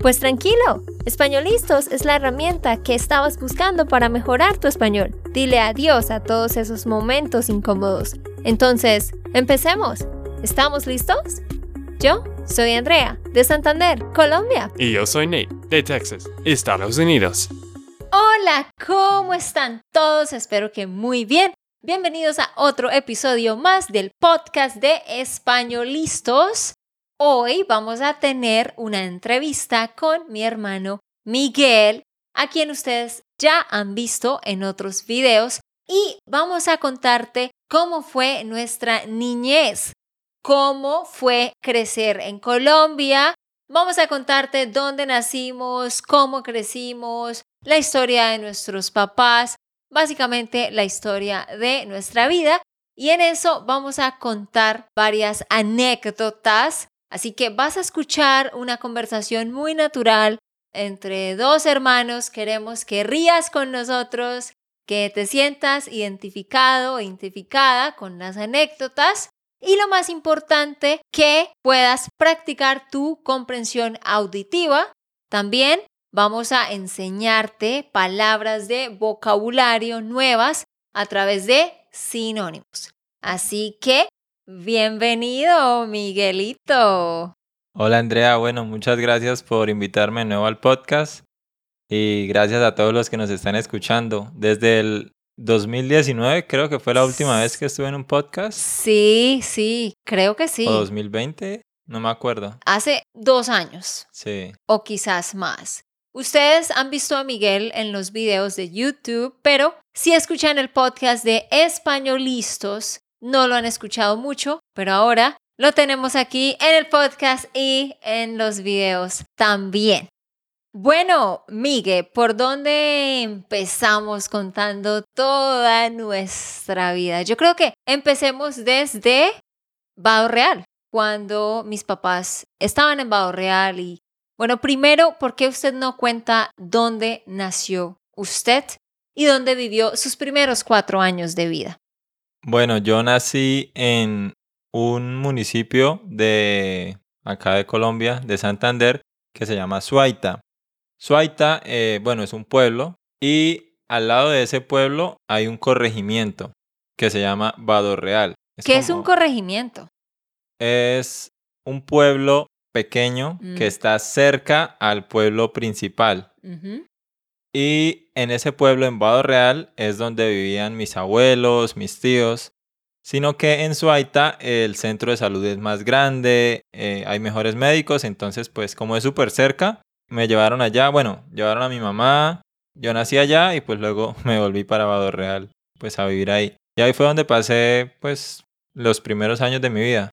Pues tranquilo, Españolistos es la herramienta que estabas buscando para mejorar tu español. Dile adiós a todos esos momentos incómodos. Entonces, empecemos. ¿Estamos listos? Yo soy Andrea, de Santander, Colombia. Y yo soy Nate, de Texas, Estados Unidos. Hola, ¿cómo están todos? Espero que muy bien. Bienvenidos a otro episodio más del podcast de Españolistos. Hoy vamos a tener una entrevista con mi hermano Miguel, a quien ustedes ya han visto en otros videos, y vamos a contarte cómo fue nuestra niñez, cómo fue crecer en Colombia. Vamos a contarte dónde nacimos, cómo crecimos, la historia de nuestros papás, básicamente la historia de nuestra vida. Y en eso vamos a contar varias anécdotas Así que vas a escuchar una conversación muy natural entre dos hermanos. Queremos que rías con nosotros, que te sientas identificado o identificada con las anécdotas y lo más importante, que puedas practicar tu comprensión auditiva. También vamos a enseñarte palabras de vocabulario nuevas a través de sinónimos. Así que Bienvenido, Miguelito. Hola Andrea, bueno, muchas gracias por invitarme de nuevo al podcast y gracias a todos los que nos están escuchando. Desde el 2019 creo que fue la última vez que estuve en un podcast. Sí, sí, creo que sí. O 2020, no me acuerdo. Hace dos años. Sí. O quizás más. Ustedes han visto a Miguel en los videos de YouTube, pero si escuchan el podcast de Españolistos, no lo han escuchado mucho, pero ahora lo tenemos aquí en el podcast y en los videos también. Bueno, Migue, ¿por dónde empezamos contando toda nuestra vida? Yo creo que empecemos desde Bado Real, cuando mis papás estaban en Bado Real y, bueno, primero, ¿por qué usted no cuenta dónde nació usted y dónde vivió sus primeros cuatro años de vida? Bueno, yo nací en un municipio de acá de Colombia, de Santander, que se llama Suaita. Suaita, eh, bueno, es un pueblo y al lado de ese pueblo hay un corregimiento que se llama Vado Real. ¿Qué es un corregimiento? Es un pueblo pequeño que mm. está cerca al pueblo principal. Y en ese pueblo, en Vado Real, es donde vivían mis abuelos, mis tíos, sino que en Suaita el centro de salud es más grande, eh, hay mejores médicos, entonces pues como es súper cerca, me llevaron allá, bueno, llevaron a mi mamá, yo nací allá y pues luego me volví para Vado Real, pues a vivir ahí. Y ahí fue donde pasé pues los primeros años de mi vida,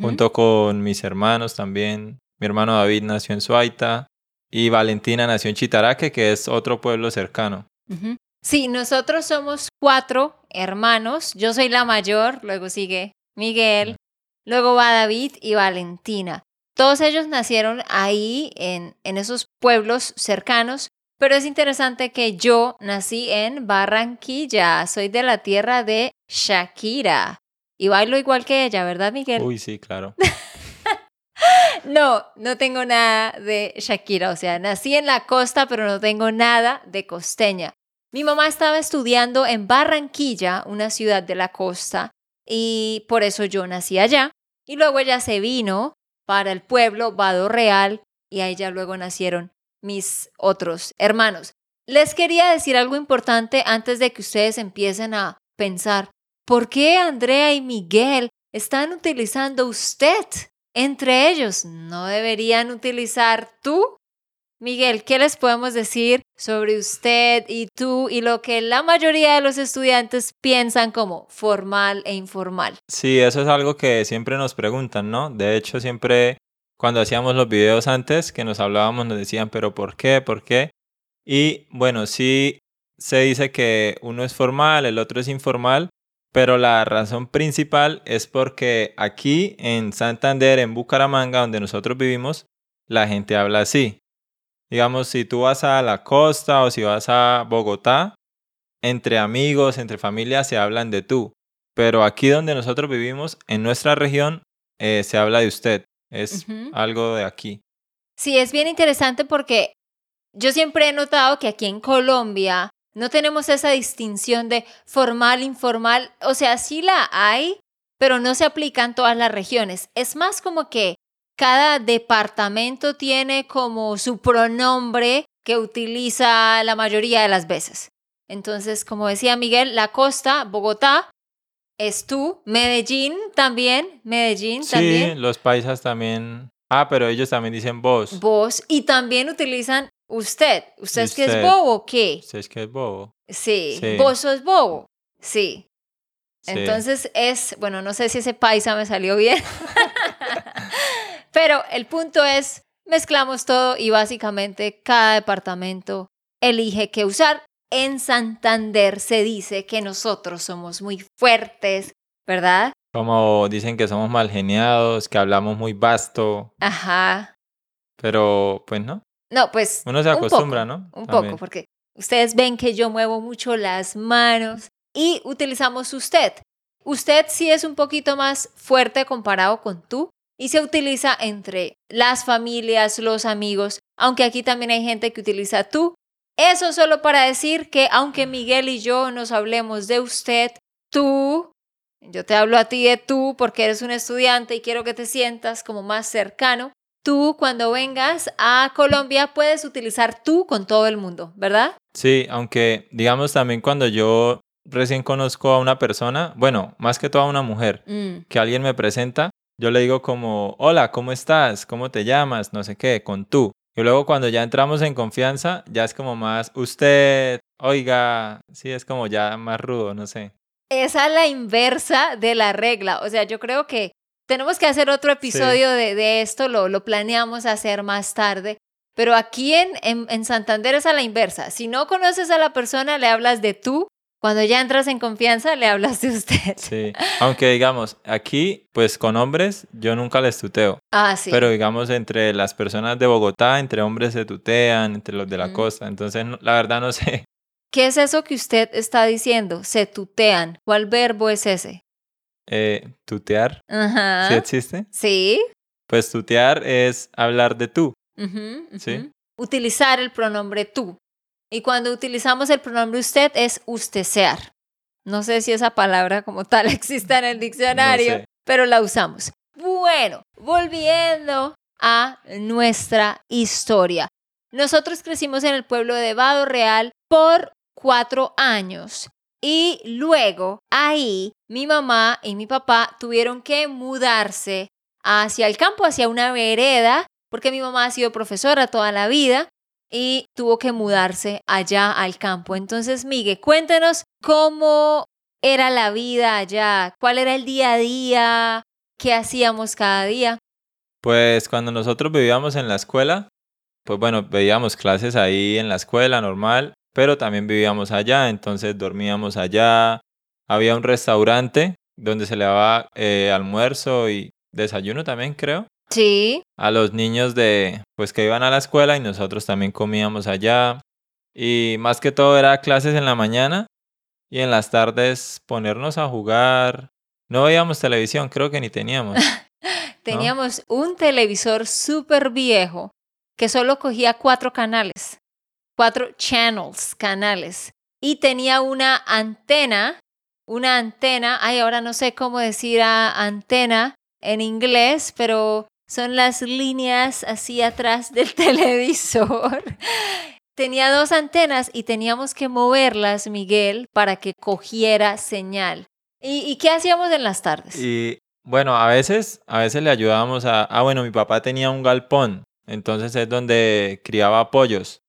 junto con mis hermanos también. Mi hermano David nació en Suaita, y Valentina nació en Chitaraque, que es otro pueblo cercano. Sí, nosotros somos cuatro hermanos. Yo soy la mayor, luego sigue Miguel, luego va David y Valentina. Todos ellos nacieron ahí, en, en esos pueblos cercanos, pero es interesante que yo nací en Barranquilla, soy de la tierra de Shakira. Y bailo igual que ella, ¿verdad, Miguel? Uy, sí, claro. No, no tengo nada de Shakira, o sea, nací en la costa, pero no tengo nada de costeña. Mi mamá estaba estudiando en Barranquilla, una ciudad de la costa, y por eso yo nací allá. Y luego ella se vino para el pueblo Vado Real y ahí ya luego nacieron mis otros hermanos. Les quería decir algo importante antes de que ustedes empiecen a pensar, ¿por qué Andrea y Miguel están utilizando usted entre ellos. ¿No deberían utilizar tú? Miguel, ¿qué les podemos decir sobre usted y tú y lo que la mayoría de los estudiantes piensan como formal e informal? Sí, eso es algo que siempre nos preguntan, ¿no? De hecho, siempre cuando hacíamos los videos antes que nos hablábamos nos decían, pero ¿por qué? ¿Por qué? Y bueno, sí se dice que uno es formal, el otro es informal, pero la razón principal es porque aquí en Santander, en Bucaramanga, donde nosotros vivimos, la gente habla así. Digamos, si tú vas a la costa o si vas a Bogotá, entre amigos, entre familias se hablan de tú. Pero aquí donde nosotros vivimos, en nuestra región, eh, se habla de usted. Es algo de aquí. Sí, es bien interesante porque yo siempre he notado que aquí en Colombia no tenemos esa distinción de formal, informal. O sea, sí la hay, pero no se aplica en todas las regiones. Es más como que cada departamento tiene como su pronombre que utiliza la mayoría de las veces. Entonces, como decía Miguel, la costa, Bogotá, es tú, Medellín también, Medellín también. Sí, los paisas también. Ah, pero ellos también dicen vos. Vos. Y también utilizan usted. ¿Usted, es que es bobo o qué? Usted es que es bobo. Sí. Vos sos bobo. Sí. Entonces es, bueno, no sé si ese paisa me salió bien. pero el punto es, mezclamos todo y básicamente cada departamento elige qué usar. En Santander se dice que nosotros somos muy fuertes, ¿verdad? Como dicen que somos mal geniados, que hablamos muy vasto. Ajá. Pero, pues no. No, pues. Uno se acostumbra, ¿no? Un poco, porque ustedes ven que yo muevo mucho las manos y utilizamos usted. Usted sí es un poquito más fuerte comparado con tú y se utiliza entre las familias, los amigos, aunque aquí también hay gente que utiliza tú. Eso solo para decir que aunque Miguel y yo nos hablemos de usted, tú, yo te hablo a ti de tú porque eres un estudiante y quiero que te sientas como más cercano, tú cuando vengas a Colombia puedes utilizar tú con todo el mundo, ¿verdad? Sí, aunque digamos también cuando yo recién conozco a una persona, bueno, más que todo a una mujer, mm. que alguien me presenta, yo le digo como, hola, ¿cómo estás? ¿Cómo te llamas? No sé qué, con tú. Y luego cuando ya entramos en confianza, ya es como más usted, oiga, sí, es como ya más rudo, no sé. Esa es la inversa de la regla. O sea, yo creo que tenemos que hacer otro episodio de, esto, lo, lo planeamos hacer más tarde. Pero aquí en, en, Santander es a la inversa. Si no conoces a la persona, le hablas de tú. Cuando ya entras en confianza, le hablas de usted. Sí, aunque digamos, aquí, pues con hombres, yo nunca les tuteo. Ah, sí. Pero digamos, entre las personas de Bogotá, entre hombres se tutean, entre los de la costa. Entonces, la verdad no sé. ¿Qué es eso que usted está diciendo? Se tutean. ¿Cuál verbo es ese? Eh, tutear. Ajá. ¿Sí existe? Sí. Pues tutear es hablar de tú. ¿Sí? Utilizar el pronombre tú. Y cuando utilizamos el pronombre usted es ustesear. No sé si esa palabra como tal existe en el diccionario, pero la usamos. Bueno, volviendo a nuestra historia. Nosotros crecimos en el pueblo de Vado Real por cuatro años y luego ahí mi mamá y mi papá tuvieron que mudarse hacia el campo, hacia una vereda, porque mi mamá ha sido profesora toda la vida y tuvo que mudarse allá al campo. Entonces, Miguel, cuéntenos cómo era la vida allá, cuál era el día a día, qué hacíamos cada día. Pues cuando nosotros vivíamos en la escuela, pues bueno, veíamos clases ahí en la escuela normal pero también vivíamos allá, entonces dormíamos allá. Había un restaurante donde se le daba eh, almuerzo y desayuno también, creo. Sí. A los niños de, pues que iban a la escuela y nosotros también comíamos allá. Y más que todo era clases en la mañana y en las tardes ponernos a jugar. No veíamos televisión, creo que ni teníamos. teníamos un televisor súper viejo que solo cogía cuatro canales cuatro channels, canales. Y tenía una antena, una antena, ay, ahora no sé cómo decir antena en inglés, pero son las líneas así atrás del televisor. tenía dos antenas y teníamos que moverlas, Miguel, para que cogiera señal. ¿Y, qué hacíamos en las tardes? Y bueno, a veces, a veces le ayudábamos a, ah, bueno, mi papá tenía un galpón, entonces es donde criaba pollos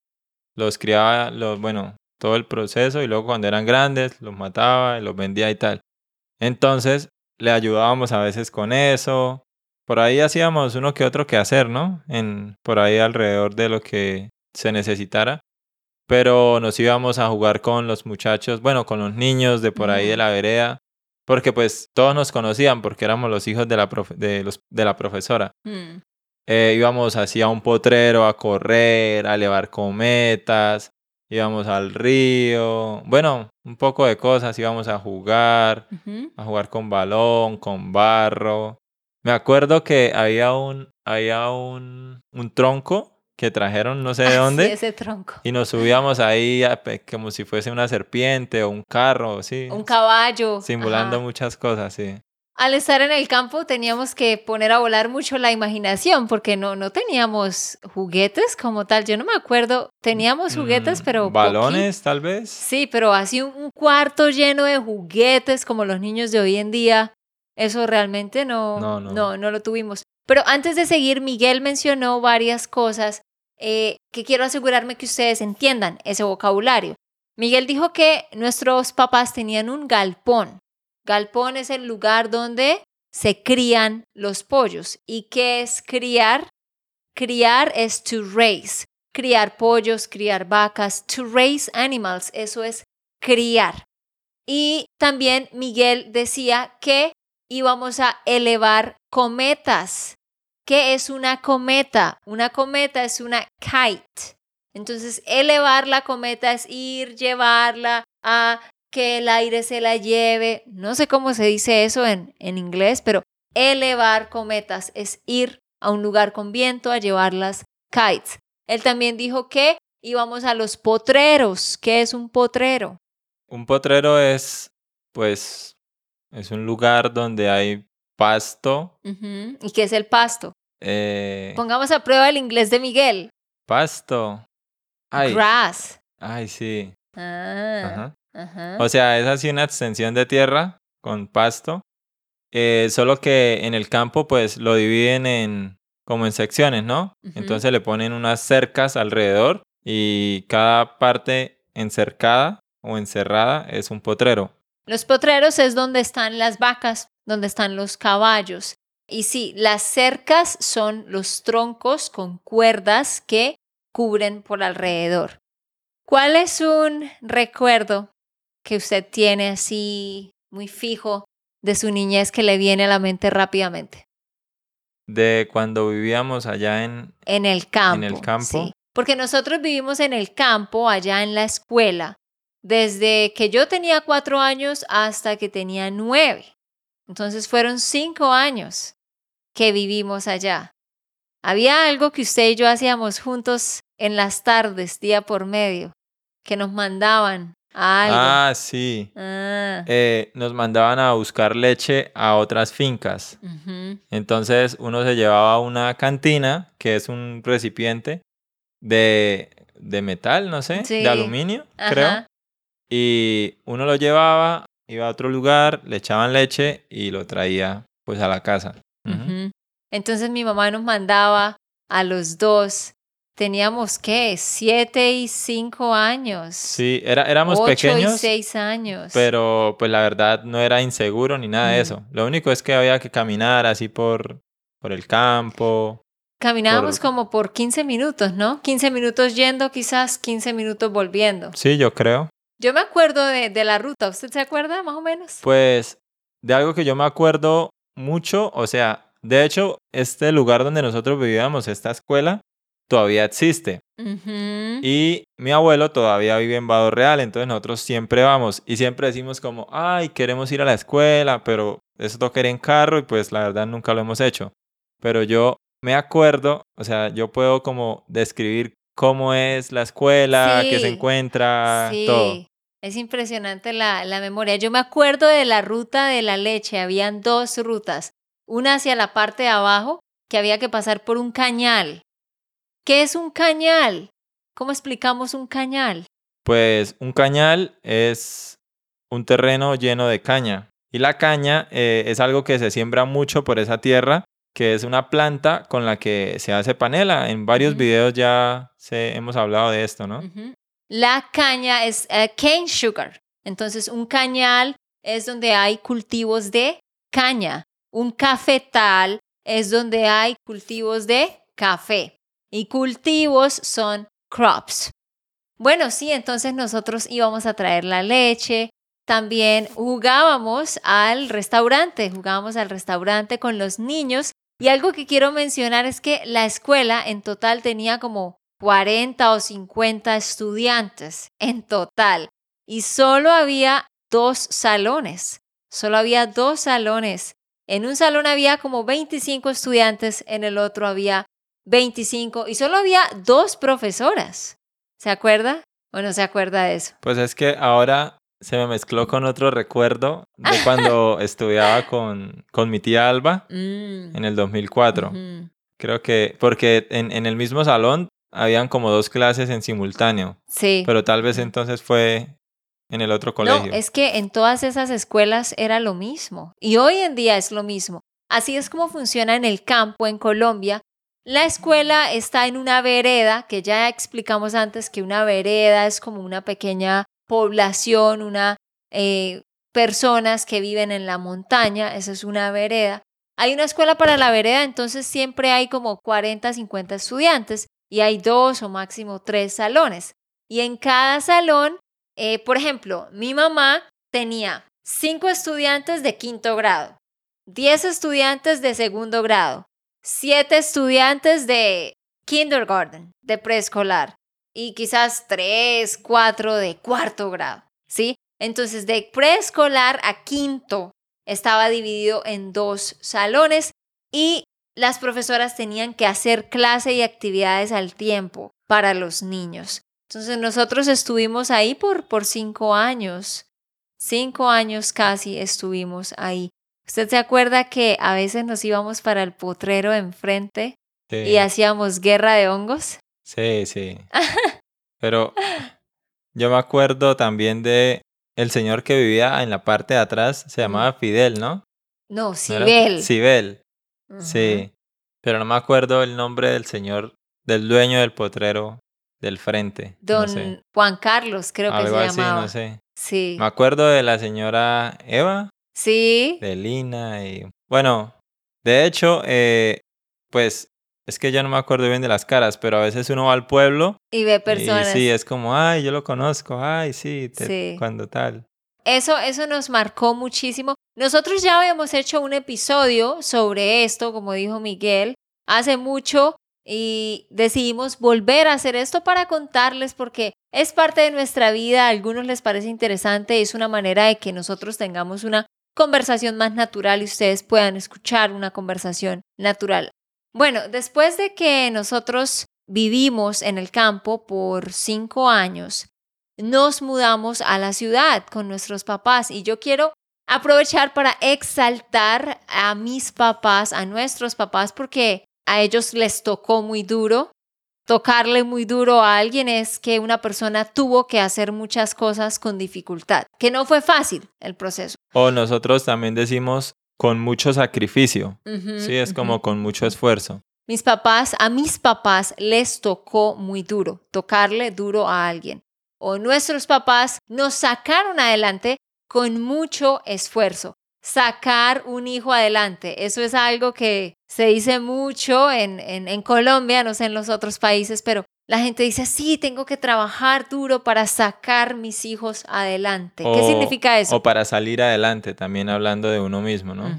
los criaba, los, bueno, todo el proceso y luego cuando eran grandes los mataba y los vendía y tal. Entonces le ayudábamos a veces con eso. Por ahí hacíamos uno que otro que hacer, ¿no? En, por ahí alrededor de lo que se necesitara. Pero nos íbamos a jugar con los muchachos, bueno, con los niños de por ahí de la vereda. porque pues todos nos conocían porque éramos los hijos de la, de los, de la profesora. Mm. Eh, íbamos así a un potrero a correr, a elevar cometas, íbamos al río, bueno, un poco de cosas, íbamos a jugar, a jugar con balón, con barro. Me acuerdo que había un, había un, un tronco que trajeron no sé de Ah, sí, dónde ese tronco. y nos subíamos ahí a como si fuese una serpiente o un carro, sí. Un caballo. Simulando ajá. muchas cosas, sí. Al estar en el campo teníamos que poner a volar mucho la imaginación porque no, no teníamos juguetes como tal. Yo no me acuerdo. Teníamos juguetes, Mm, pero... Balones, tal vez. Sí, pero así un, un cuarto lleno de juguetes como los niños de hoy en día. Eso realmente no, No, no. no, no lo tuvimos. Pero antes de seguir, Miguel mencionó varias cosas eh, que quiero asegurarme que ustedes entiendan ese vocabulario. Miguel dijo que nuestros papás tenían un galpón. Galpón es el lugar donde se crían los pollos. ¿Y qué es criar? Criar es to raise. Criar pollos, criar vacas. To raise animals, eso es criar. Y también Miguel decía que íbamos a elevar cometas. ¿Qué es una cometa? Una cometa es una kite. Entonces, elevar la cometa es ir, llevarla a que el aire se la lleve. No sé cómo se dice eso en, en inglés, pero elevar cometas es ir a un lugar con viento a llevar las kites. Él también dijo que íbamos a los potreros. ¿Qué es un potrero? Un potrero es, pues, es un lugar donde hay pasto. ¿Y qué es el pasto? eh, Pongamos a prueba el inglés de Miguel. pasto. Ay, Grass. ay, sí. Ah, Ajá. Ajá. O sea, es así una extensión de tierra con pasto. eh, solo que en el campo, pues, lo dividen en como en secciones, ¿no? Entonces le ponen unas cercas alrededor y cada parte encercada o encerrada es un potrero. Los potreros es donde están las vacas, donde están los caballos. Y sí, las cercas son los troncos con cuerdas que cubren por alrededor. ¿Cuál es un recuerdo que usted tiene así muy fijo de su niñez que le viene a la mente rápidamente? De cuando vivíamos allá en... En el campo. el campo. sí. Porque nosotros vivimos en el campo, allá en la escuela, desde que yo tenía cuatro años hasta que tenía nueve. Entonces fueron cinco años que vivimos allá. Había algo que usted y yo hacíamos juntos en las tardes, día por medio, que nos mandaban algo. Ah, sí. Ah, Eh, nos mandaban a buscar leche a otras fincas. Entonces uno se llevaba una cantina, que es un recipiente de, de metal, no sé, Sí. de aluminio, creo. Y uno lo llevaba, iba a otro lugar, le echaban leche y lo traía pues a la casa. Entonces mi mamá nos mandaba a los dos. Teníamos, ¿qué? Siete y cinco años. Sí, era, éramos Ocho y pequeños, seis años. pero pues la verdad no era inseguro ni nada de eso. Lo único es que había que caminar así por, por el campo. Caminábamos por- como por 15 minutos, ¿no? 15 minutos yendo, quizás 15 minutos volviendo. Sí, yo creo. Yo me acuerdo de, de la ruta. ¿Usted se acuerda más o menos? Pues de algo que yo me acuerdo mucho, o sea, de hecho, este lugar donde nosotros vivíamos, esta escuela, todavía existe. Ujú. Y mi abuelo todavía vive en Vado Real, entonces nosotros siempre vamos y siempre decimos como, ay, queremos ir a la escuela, pero eso toca ir en carro y pues la verdad nunca lo hemos hecho. Pero yo me acuerdo, o sea, yo puedo como describir cómo es la escuela, qué se Sí, encuentra, sí, todo. es impresionante la, la memoria. Yo me acuerdo de la ruta de la leche. Habían dos rutas. Una hacia la parte de abajo, que había que pasar por un cañal. ¿Qué es un cañal? ¿Cómo explicamos un cañal? Pues un cañal es un terreno lleno de caña. Y la caña eh, es algo que se siembra mucho por esa tierra, que es una planta con la que se hace panela. En varios videos ya se, hemos hablado de esto, ¿no? La caña es eh, cane sugar. Entonces, un cañal es donde hay cultivos de caña. Un cafetal es donde hay cultivos de café. Y cultivos son crops. Bueno, sí, entonces nosotros íbamos a traer la leche también jugábamos al restaurante, jugábamos al restaurante con los niños. Y algo que quiero mencionar es que la escuela en total tenía como 40 o 50 estudiantes en total y solo había dos salones, solo había dos salones. En un salón había como 25 estudiantes, en el otro había 25 y solo había dos profesoras. ¿Se acuerda? ¿O no se acuerda de eso? Pues es que ahora se me mezcló con otro recuerdo de cuando estudiaba con, con mi tía Alba Mm, en el 2004. ujú. Creo que, porque en, en el mismo salón habían como dos clases en simultáneo, Sí. pero tal vez entonces fue en el otro colegio. No, es que en todas esas escuelas era lo mismo y hoy en día es lo mismo. Así es como funciona en el campo en Colombia. La escuela está en una vereda, que ya explicamos antes que una vereda es como una pequeña población, una eh, personas que viven en la montaña, esa es una vereda. Hay una escuela para la vereda, entonces siempre hay como 40, 50 estudiantes y hay dos o máximo tres salones. Y en cada salón eh, por ejemplo, mi mamá tenía cinco estudiantes de quinto grado, diez estudiantes de segundo grado, siete estudiantes de kindergarten, de preescolar, y quizás tres, cuatro de cuarto grado, ¿sí? Entonces, de preescolar a quinto estaba dividido en dos salones y las profesoras tenían que hacer clase y actividades al tiempo para los niños. Entonces nosotros estuvimos ahí por, por cinco años. Cinco años casi estuvimos ahí. ¿Usted se acuerda que a veces nos íbamos para el potrero enfrente Sí, y hacíamos guerra de hongos? sí, sí. Pero yo me acuerdo también de el señor que vivía en la parte de atrás, se llamaba Fidel, ¿no? No. Sibel. Sibel, sí. Pero no me acuerdo el nombre del señor, del dueño del potrero del frente. no Don sé. Juan Carlos, creo que se así, llamaba. no sé. Sí. Me acuerdo de la señora Eva, Sí. de Lina y... Bueno, de hecho, eh, pues es que ya no me acuerdo bien de las caras, pero a veces uno va al pueblo Y ve personas. y sí, es como, ay, yo lo conozco, ay, sí, te- Sí. cuando tal. Eso, eso nos marcó muchísimo. Nosotros ya habíamos hecho un episodio sobre esto, como dijo Miguel, hace mucho y decidimos volver a hacer esto para contarles porque es parte de nuestra vida, a algunos les parece interesante, es una manera de que nosotros tengamos una conversación más natural y ustedes puedan escuchar una conversación natural. Bueno, después de que nosotros vivimos en el campo por cinco años, nos mudamos a la ciudad con nuestros papás y yo quiero aprovechar para exaltar a mis papás, a nuestros papás, porque a ellos les tocó muy duro. Tocarle muy duro a alguien es que una persona tuvo que hacer muchas cosas con dificultad, que no fue fácil el proceso. O nosotros también decimos con mucho sacrificio. Ujú, Sí, es como con mucho esfuerzo. Mis papás, a mis papás les tocó muy duro, tocarle duro a alguien. O nuestros papás nos sacaron adelante con mucho esfuerzo. Sacar un hijo adelante, eso es algo que se dice mucho en, en, en Colombia, no sé en los otros países, pero la gente dice, sí, tengo que trabajar duro para sacar mis hijos adelante. ¿Qué significa eso? O para salir adelante, también hablando de uno mismo, ¿no?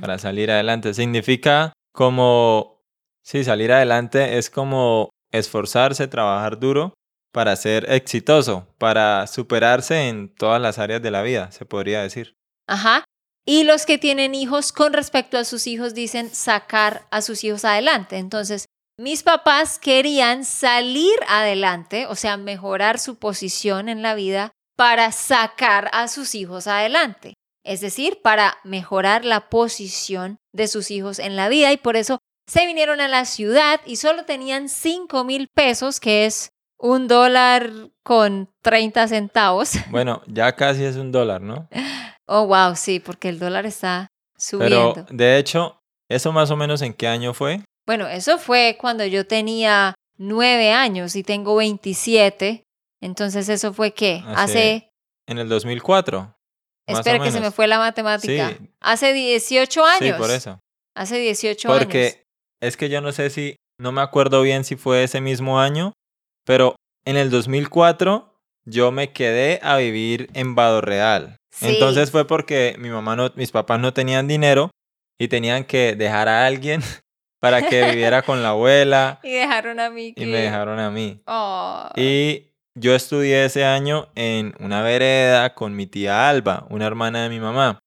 Para salir adelante. Significa como, sí, salir adelante es como esforzarse, trabajar duro para ser exitoso, para superarse en todas las áreas de la vida, se podría decir. Ajá. Y los que tienen hijos con respecto a sus hijos dicen sacar a sus hijos adelante. Entonces, mis papás querían salir adelante, o sea, mejorar su posición en la vida para sacar a sus hijos adelante. Es decir, para mejorar la posición de sus hijos en la vida y por eso se vinieron a la ciudad y solo tenían 5 mil pesos, que es un dólar con 30 centavos. Bueno, ya casi es un dólar, ¿no? Oh, wow, sí, porque el dólar está subiendo. Pero de hecho, ¿eso más o menos en qué año fue? Bueno, eso fue cuando yo tenía nueve años y tengo 27. Entonces, ¿eso fue qué? Hace- Hace... En el 2004. más o Espera que se me fue la matemática. Sí. Hace 18 años. Sí, por eso. Hace 18 años. Porque es que yo no sé si, no me acuerdo bien si fue ese mismo año, pero en el 2004 yo me quedé a vivir en Vado Real. Sí. Entonces fue porque mi mamá no, mis papás no tenían dinero y tenían que dejar a alguien para que viviera con la abuela Y dejaron a mí. y me dejaron a mí. Oh. Y yo estudié ese año en una vereda con mi tía Alba, una hermana de mi mamá.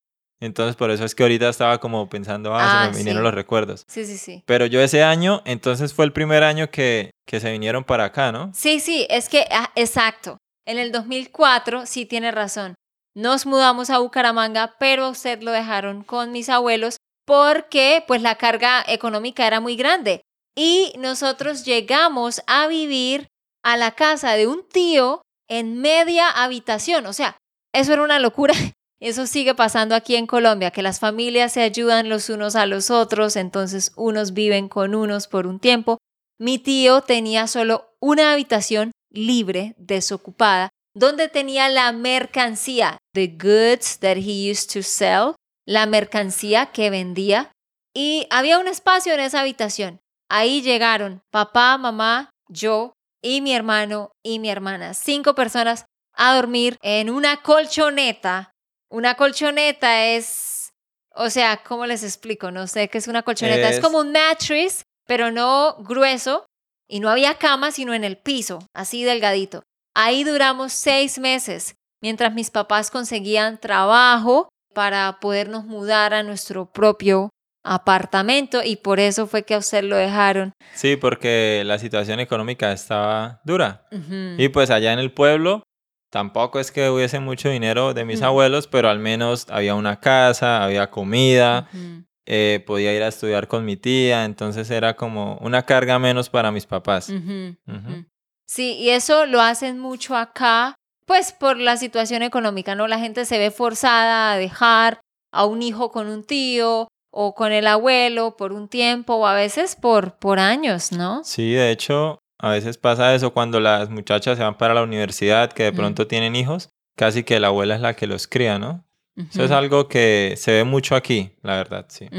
Entonces por eso es que ahorita estaba como pensando, ah, Ah, se me vinieron sí. los recuerdos. Sí, sí, sí. Pero yo ese año, entonces fue el primer año que, que se vinieron para acá, ¿no? Sí, sí, es que, ah, exacto. En el 2004, sí tiene razón. Nos mudamos a Bucaramanga, pero a usted lo dejaron con mis abuelos porque pues la carga económica era muy grande. Y nosotros llegamos a vivir a la casa de un tío en media habitación. O sea, eso era una locura. Eso sigue pasando aquí en Colombia, que las familias se ayudan los unos a los otros, entonces unos viven con unos por un tiempo. Mi tío tenía solo una habitación libre, desocupada, donde tenía la mercancía, the goods that he used to sell, la mercancía que vendía. Y había un espacio en esa habitación. Ahí llegaron papá, mamá, yo y mi hermano y mi hermana. Cinco personas a dormir en una colchoneta. Una colchoneta es, o sea, ¿cómo les explico? No sé qué es una colchoneta. Es, Es- como un mattress, pero no grueso. Y no había cama, sino en el piso, así delgadito. Ahí duramos seis meses, mientras mis papás conseguían trabajo para podernos mudar a nuestro propio apartamento y por eso fue que a usted lo dejaron. Sí, porque la situación económica estaba dura. Y pues allá en el pueblo tampoco es que hubiese mucho dinero de mis abuelos, pero al menos había una casa, había comida, eh, podía ir a estudiar con mi tía, entonces era como una carga menos para mis papás. Sí, y eso lo hacen mucho acá, pues por la situación económica, ¿no? La gente se ve forzada a dejar a un hijo con un tío o con el abuelo por un tiempo o a veces por, por años, ¿no? Sí, de hecho, a veces pasa eso cuando las muchachas se van para la universidad, que de Mm. pronto tienen hijos, casi que la abuela es la que los cría, ¿no? Eso es algo que se ve mucho aquí, la verdad, sí.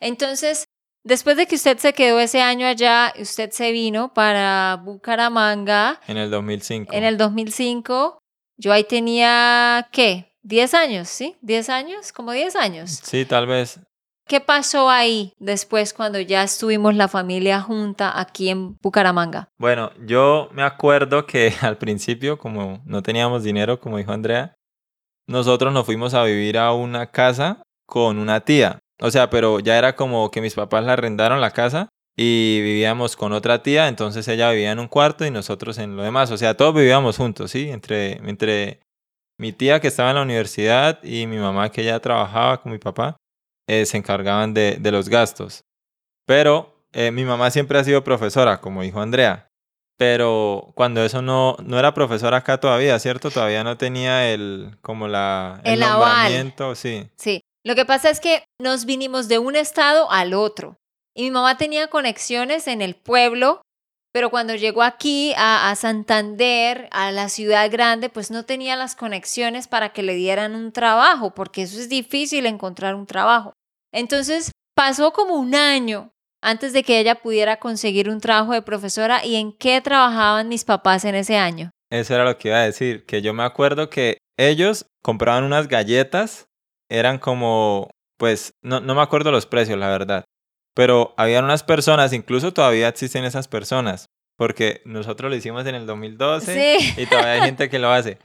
Entonces, después de que usted se quedó ese año allá, usted se vino para Bucaramanga En el 2005. en el 2005. Yo ahí tenía, ¿qué? 10 años, ¿sí? 10 años, como 10 años. Sí, tal vez. ¿Qué pasó ahí después cuando ya estuvimos la familia junta aquí en Bucaramanga? Bueno, yo me acuerdo que al principio, como no teníamos dinero, como dijo Andrea, nosotros nos fuimos a vivir a una casa con una tía. O sea, pero ya era como que mis papás la arrendaron la casa y vivíamos con otra tía, entonces ella vivía en un cuarto y nosotros en lo demás. O sea, todos vivíamos juntos, ¿sí? Entre, entre mi tía que estaba en la universidad y mi mamá que ya trabajaba con mi papá, eh, se encargaban de, de los gastos. Pero eh, mi mamá siempre ha sido profesora, como dijo Andrea. Pero cuando eso no, no era profesora acá todavía, ¿cierto? Todavía no tenía el, como la, El aval. nombramiento, sí. Sí, lo que pasa es que nos vinimos de un estado al otro y mi mamá tenía conexiones en el pueblo, pero cuando llegó aquí a, Santander, a la ciudad grande, pues no tenía las conexiones para que le dieran un trabajo, porque eso es difícil encontrar un trabajo. Entonces pasó como un año antes de que ella pudiera conseguir un trabajo de profesora y en qué trabajaban mis papás en ese año. Eso era lo que iba a decir, que yo me acuerdo que ellos compraban unas galletas, eran como, pues, no, no me acuerdo los precios, la verdad, pero habían unas personas, incluso todavía existen esas personas, porque nosotros lo hicimos en el 2012 Sí. y todavía hay gente que lo hace,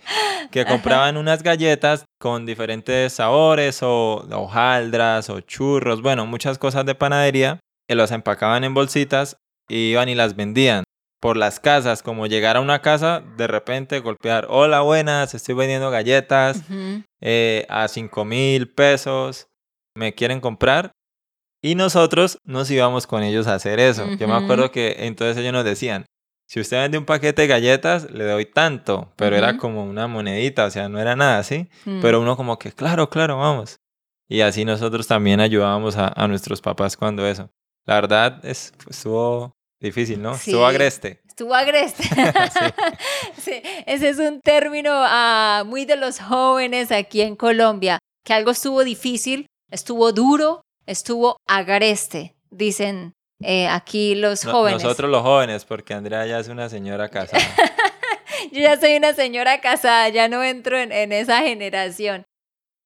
que compraban unas galletas con diferentes sabores o hojaldras o churros, bueno, muchas cosas de panadería, y los empacaban en bolsitas y iban y las vendían por las casas, como llegar a una casa, de repente golpear, hola, buenas, estoy vendiendo galletas eh, a 5 mil pesos, ¿me quieren comprar? Y nosotros nos íbamos con ellos a hacer eso. Yo me acuerdo que entonces ellos nos decían, si usted vende un paquete de galletas, le doy tanto, pero era como una monedita, o sea, no era nada así, Mm. pero uno como que, claro, claro, vamos. Y así nosotros también ayudábamos a, a nuestros papás cuando eso. La verdad es, estuvo difícil, ¿no? Estuvo Sí. agreste. Estuvo agreste. Sí, ese es un término ah, muy de los jóvenes aquí en Colombia, que algo estuvo difícil, estuvo duro, estuvo agreste, dicen eh, aquí los No- jóvenes. nosotros los jóvenes, porque Andrea ya es una señora casada. Yo ya soy una señora casada, ya no entro en, en esa generación.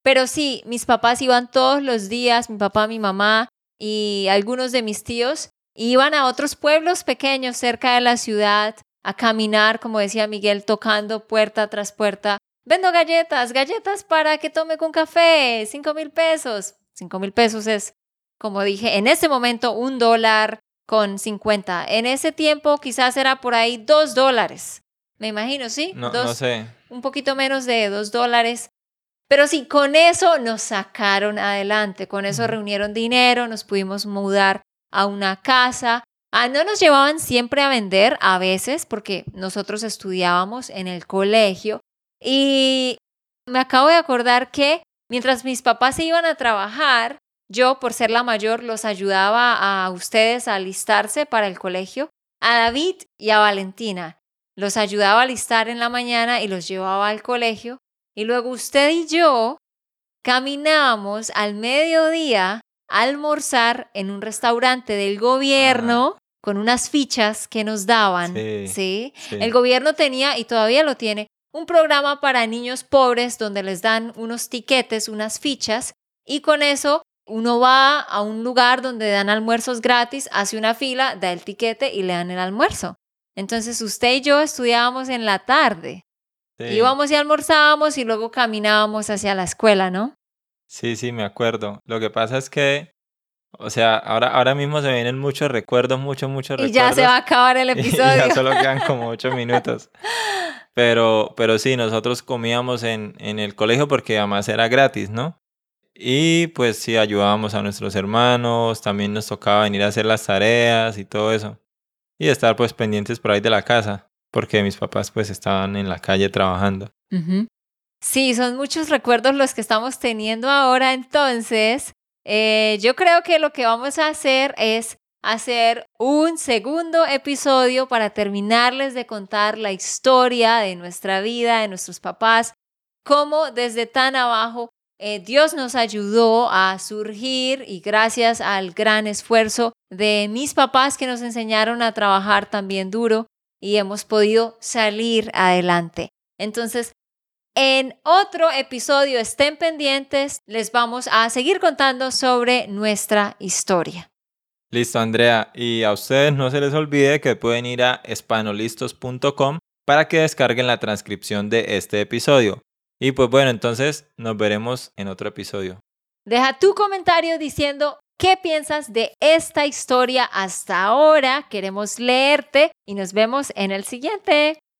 Pero sí, mis papás iban todos los días, mi papá, mi mamá y algunos de mis tíos iban a otros pueblos pequeños cerca de la ciudad a caminar, como decía Miguel, tocando puerta tras puerta. Vendo galletas, galletas para que tome con café, cinco mil pesos. Cinco mil pesos es, como dije, en ese momento un dólar con cincuenta. En ese tiempo quizás era por ahí dos dólares. Me imagino, ¿sí? No, no sé. Un poquito menos de dos dólares. Pero sí, con eso nos sacaron adelante, con eso reunieron dinero, nos pudimos mudar a una casa. Ah, no nos llevaban siempre a vender, a veces, porque nosotros estudiábamos en el colegio. Y me acabo de acordar que mientras mis papás se iban a trabajar, yo, por ser la mayor, los ayudaba a ustedes a alistarse para el colegio, a David y a Valentina. Los ayudaba a alistar en la mañana y los llevaba al colegio. Y luego usted y yo caminábamos al mediodía almorzar en un restaurante del gobierno ah. con unas fichas que nos daban. Sí, El gobierno tenía, y todavía lo tiene, un programa para niños pobres donde les dan unos tiquetes, unas fichas, y con eso uno va a un lugar donde dan almuerzos gratis, hace una fila, da el tiquete y le dan el almuerzo. Entonces usted y yo estudiábamos en la tarde. Íbamos y almorzábamos y luego caminábamos hacia la escuela, ¿no? Sí, sí, me acuerdo. Lo que pasa es que, o sea, ahora, ahora mismo se vienen muchos recuerdos, muchos, muchos recuerdos. Y ya se va a acabar el episodio. Y ya solo quedan como ocho minutos. Pero, pero sí, nosotros comíamos en, en el colegio porque además era gratis, ¿no? Y pues sí, ayudábamos a nuestros hermanos, también nos tocaba venir a hacer las tareas y todo eso. Y estar pues pendientes por ahí de la casa, porque mis papás pues estaban en la calle trabajando. Sí, son muchos recuerdos los que estamos teniendo ahora. Entonces, eh, yo creo que lo que vamos a hacer es hacer un segundo episodio para terminarles de contar la historia de nuestra vida, de nuestros papás, cómo desde tan abajo eh, Dios nos ayudó a surgir y gracias al gran esfuerzo de mis papás que nos enseñaron a trabajar también duro y hemos podido salir adelante. Entonces, en otro episodio, estén pendientes, les vamos a seguir contando sobre nuestra historia. Listo, Andrea. Y a ustedes no se les olvide que pueden ir a espanolistos.com para que descarguen la transcripción de este episodio. Y pues bueno, entonces nos veremos en otro episodio. Deja tu comentario diciendo qué piensas de esta historia hasta ahora. Queremos leerte y nos vemos en el siguiente.